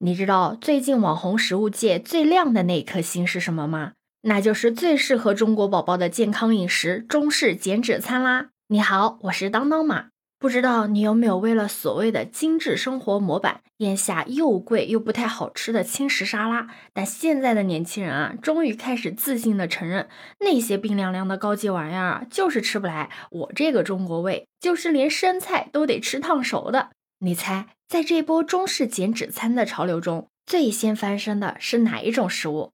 你知道最近网红食物界最亮的那颗星是什么吗？那就是最适合中国宝宝的健康饮食中式减脂餐啦！你好，我是当当妈。不知道你有没有为了所谓的精致生活模板，咽下又贵又不太好吃的轻食沙拉？但现在的年轻人啊，终于开始自信的承认，那些冰凉凉的高级玩意儿啊，就是吃不来我这个中国胃，就是连生菜都得吃烫熟的。你猜？在这波中式减脂餐的潮流中，最先翻身的是哪一种食物？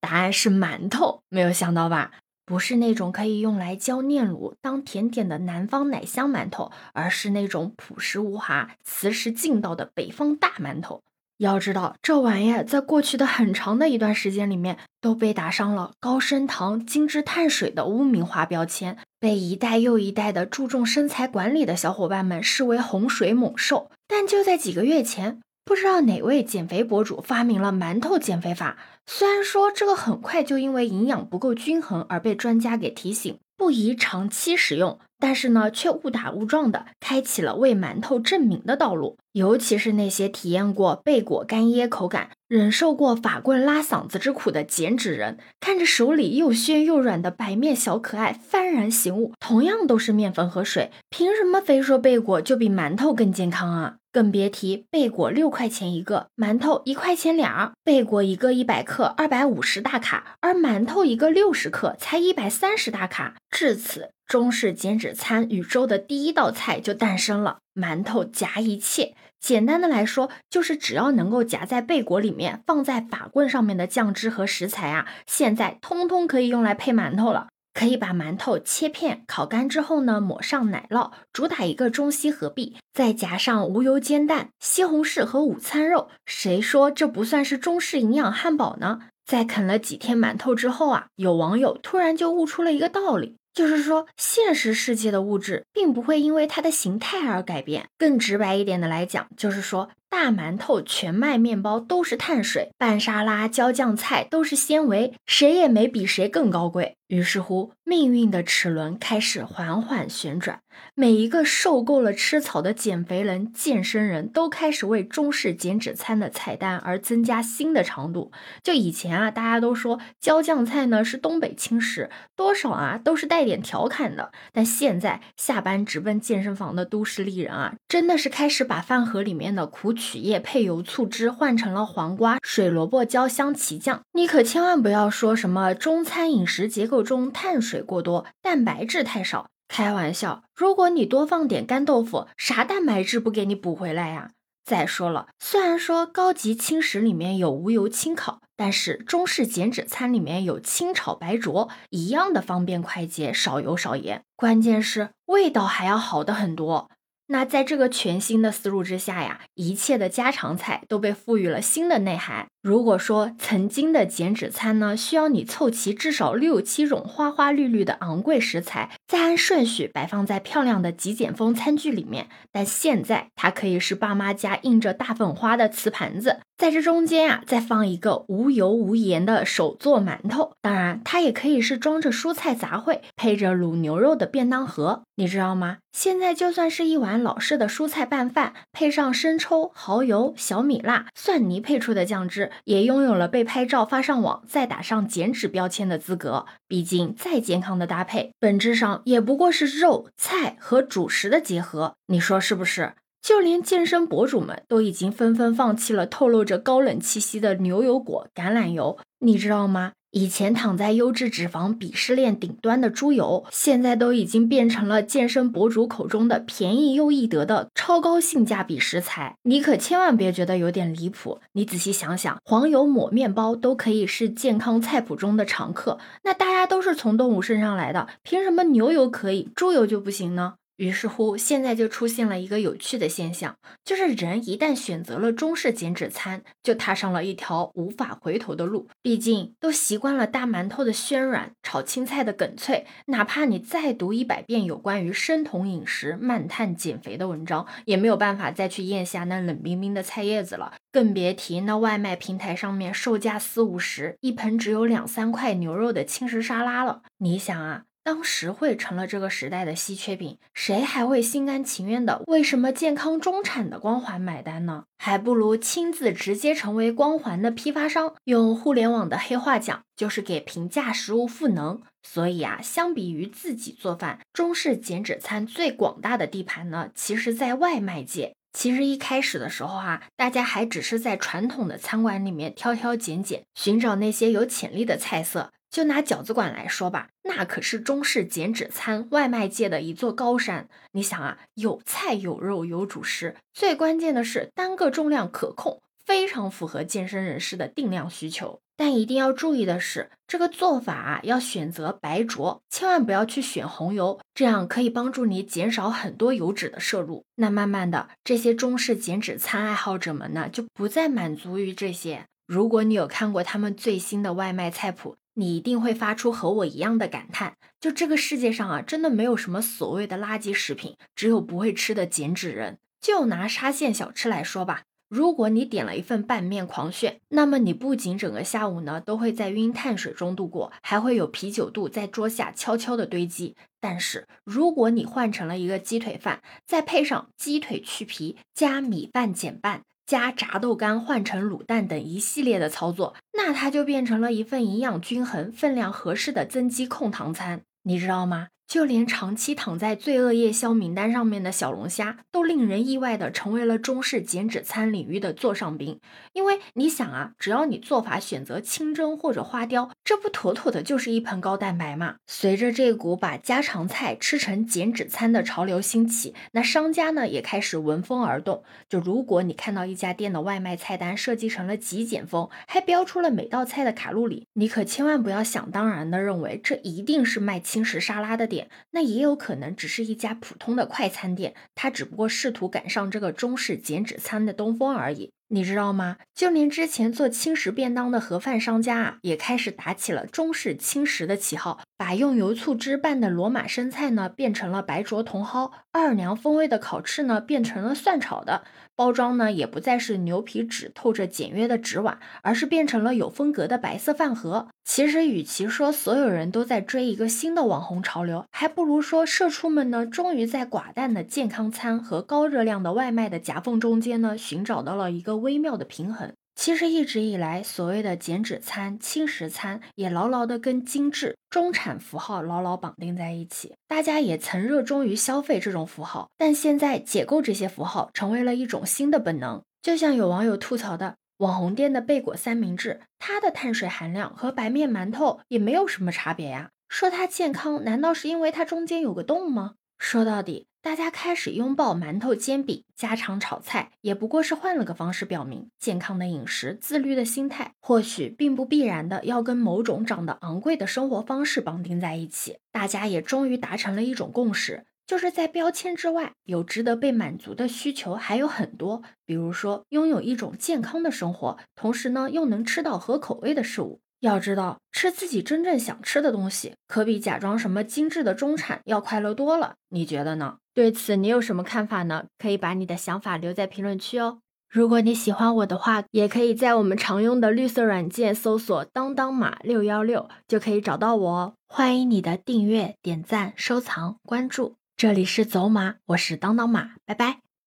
答案是馒头，没有想到吧？不是那种可以用来浇炼乳当甜点的南方奶香馒头，而是那种朴实无华、磁石劲道的北方大馒头。要知道，这玩意儿在过去的很长的一段时间里面，都被打上了高升糖、精致碳水的污名化标签，被一代又一代的注重身材管理的小伙伴们视为洪水猛兽。但就在几个月前，不知道哪位减肥博主发明了馒头减肥法。虽然说这个很快就因为营养不够均衡而被专家给提醒，不宜长期食用。但是呢，却误打误撞的开启了为馒头证明的道路。尤其是那些体验过贝果干噎口感、忍受过法棍拉嗓子之苦的减脂人，看着手里又暄又软的白面小可爱幡然醒悟：同样都是面粉和水，凭什么非说贝果就比馒头更健康啊？更别提贝果六块钱一个，馒头一块钱俩。贝果一个一百克，二百五十大卡，而馒头一个六十克，才一百三十大卡。至此。中式减脂餐宇宙的第一道菜就诞生了，馒头夹一切。简单的来说，就是只要能够夹在贝果里面，放在法棍上面的酱汁和食材啊，现在通通可以用来配馒头了。可以把馒头切片，烤干之后呢，抹上奶酪，主打一个中西合璧，再夹上无油煎蛋、西红柿和午餐肉。谁说这不算是中式营养汉堡呢？在啃了几天馒头之后啊，有网友突然就悟出了一个道理。就是说，现实世界的物质并不会因为它的形态而改变。更直白一点的来讲，就是说。大馒头、全麦面包都是碳水，拌沙拉、浇酱菜都是纤维，谁也没比谁更高贵。于是乎，命运的齿轮开始缓缓旋转，每一个受够了吃草的减肥人、健身人都开始为中式减脂餐的菜单而增加新的长度。就以前啊，大家都说椒酱菜呢是东北轻食，多少啊都是带点调侃的。但现在下班直奔健身房的都市丽人啊，真的是开始把饭盒里面的苦。曲叶配油醋汁换成了黄瓜、水萝卜焦香奇酱，你可千万不要说什么中餐饮食结构中碳水过多、蛋白质太少。开玩笑，如果你多放点干豆腐，啥蛋白质不给你补回来呀？再说了，虽然说高级轻食里面有无油轻烤，但是中式减脂餐里面有清炒白灼，一样的方便快捷，少油少盐，关键是味道还要好的很多。那在这个全新的思路之下呀，一切的家常菜都被赋予了新的内涵。如果说曾经的减脂餐呢，需要你凑齐至少六七种花花绿绿的昂贵食材，再按顺序摆放在漂亮的极简风餐具里面，但现在它可以是爸妈家印着大粉花的瓷盘子，在这中间啊，再放一个无油无盐的手做馒头。当然，它也可以是装着蔬菜杂烩，配着卤牛肉的便当盒。你知道吗？现在就算是一碗老式的蔬菜拌饭，配上生抽、蚝油、小米辣、蒜泥配出的酱汁。也拥有了被拍照发上网，再打上减脂标签的资格。毕竟，再健康的搭配，本质上也不过是肉、菜和主食的结合。你说是不是？就连健身博主们都已经纷纷放弃了透露着高冷气息的牛油果、橄榄油，你知道吗？以前躺在优质脂肪鄙视链顶端的猪油，现在都已经变成了健身博主口中的便宜又易得的超高性价比食材。你可千万别觉得有点离谱，你仔细想想，黄油抹面包都可以是健康菜谱中的常客，那大家都是从动物身上来的，凭什么牛油可以，猪油就不行呢？于是乎，现在就出现了一个有趣的现象，就是人一旦选择了中式减脂餐，就踏上了一条无法回头的路。毕竟都习惯了大馒头的暄软，炒青菜的梗脆，哪怕你再读一百遍有关于生酮饮食、慢碳减肥的文章，也没有办法再去咽下那冷冰冰的菜叶子了。更别提那外卖平台上面售价四五十，一盆只有两三块牛肉的轻食沙拉了。你想啊？当实惠成了这个时代的稀缺品，谁还会心甘情愿的为什么健康中产的光环买单呢？还不如亲自直接成为光环的批发商，用互联网的黑话讲，就是给平价食物赋能。所以啊，相比于自己做饭，中式减脂餐最广大的地盘呢，其实在外卖界。其实一开始的时候啊，大家还只是在传统的餐馆里面挑挑拣拣，寻找那些有潜力的菜色。就拿饺子馆来说吧，那可是中式减脂餐外卖界的一座高山。你想啊，有菜有肉有主食，最关键的是单个重量可控，非常符合健身人士的定量需求。但一定要注意的是，这个做法啊，要选择白灼，千万不要去选红油，这样可以帮助你减少很多油脂的摄入。那慢慢的，这些中式减脂餐爱好者们呢，就不再满足于这些。如果你有看过他们最新的外卖菜谱，你一定会发出和我一样的感叹：就这个世界上啊，真的没有什么所谓的垃圾食品，只有不会吃的减脂人。就拿沙县小吃来说吧，如果你点了一份拌面狂炫，那么你不仅整个下午呢都会在晕碳水中度过，还会有啤酒肚在桌下悄悄的堆积。但是如果你换成了一个鸡腿饭，再配上鸡腿去皮加米饭减半。加炸豆干换成卤蛋等一系列的操作，那它就变成了一份营养均衡、分量合适的增肌控糖餐，你知道吗？就连长期躺在罪恶夜宵名单上面的小龙虾，都令人意外的成为了中式减脂餐领域的座上宾。因为你想啊，只要你做法选择清蒸或者花雕，这不妥妥的就是一盆高蛋白吗？随着这股把家常菜吃成减脂餐的潮流兴起，那商家呢也开始闻风而动。就如果你看到一家店的外卖菜单设计成了极简风，还标出了每道菜的卡路里，你可千万不要想当然的认为这一定是卖轻食沙拉的店。那也有可能只是一家普通的快餐店，它只不过试图赶上这个中式减脂餐的东风而已。你知道吗？就连之前做轻食便当的盒饭商家啊，也开始打起了中式轻食的旗号，把用油醋汁拌的罗马生菜呢变成了白灼茼蒿，奥尔良风味的烤翅呢变成了蒜炒的，包装呢也不再是牛皮纸透着简约的纸碗，而是变成了有风格的白色饭盒。其实，与其说所有人都在追一个新的网红潮流，还不如说社畜们呢，终于在寡淡的健康餐和高热量的外卖的夹缝中间呢，寻找到了一个微妙的平衡。其实一直以来，所谓的减脂餐、轻食餐，也牢牢的跟精致、中产符号牢牢绑定在一起。大家也曾热衷于消费这种符号，但现在解构这些符号，成为了一种新的本能。就像有网友吐槽的。网红店的贝果三明治，它的碳水含量和白面馒头也没有什么差别呀。说它健康，难道是因为它中间有个洞吗？说到底，大家开始拥抱馒头煎饼、家常炒菜，也不过是换了个方式表明，健康的饮食、自律的心态，或许并不必然的要跟某种长得昂贵的生活方式绑定在一起。大家也终于达成了一种共识。就是在标签之外，有值得被满足的需求还有很多。比如说，拥有一种健康的生活，同时呢又能吃到合口味的食物。要知道，吃自己真正想吃的东西，可比假装什么精致的中产要快乐多了。你觉得呢？对此你有什么看法呢？可以把你的想法留在评论区哦。如果你喜欢我的话，也可以在我们常用的绿色软件搜索“当当马六幺六”，就可以找到我哦。欢迎你的订阅、点赞、收藏、关注。这里是走马，我是当当马，拜拜。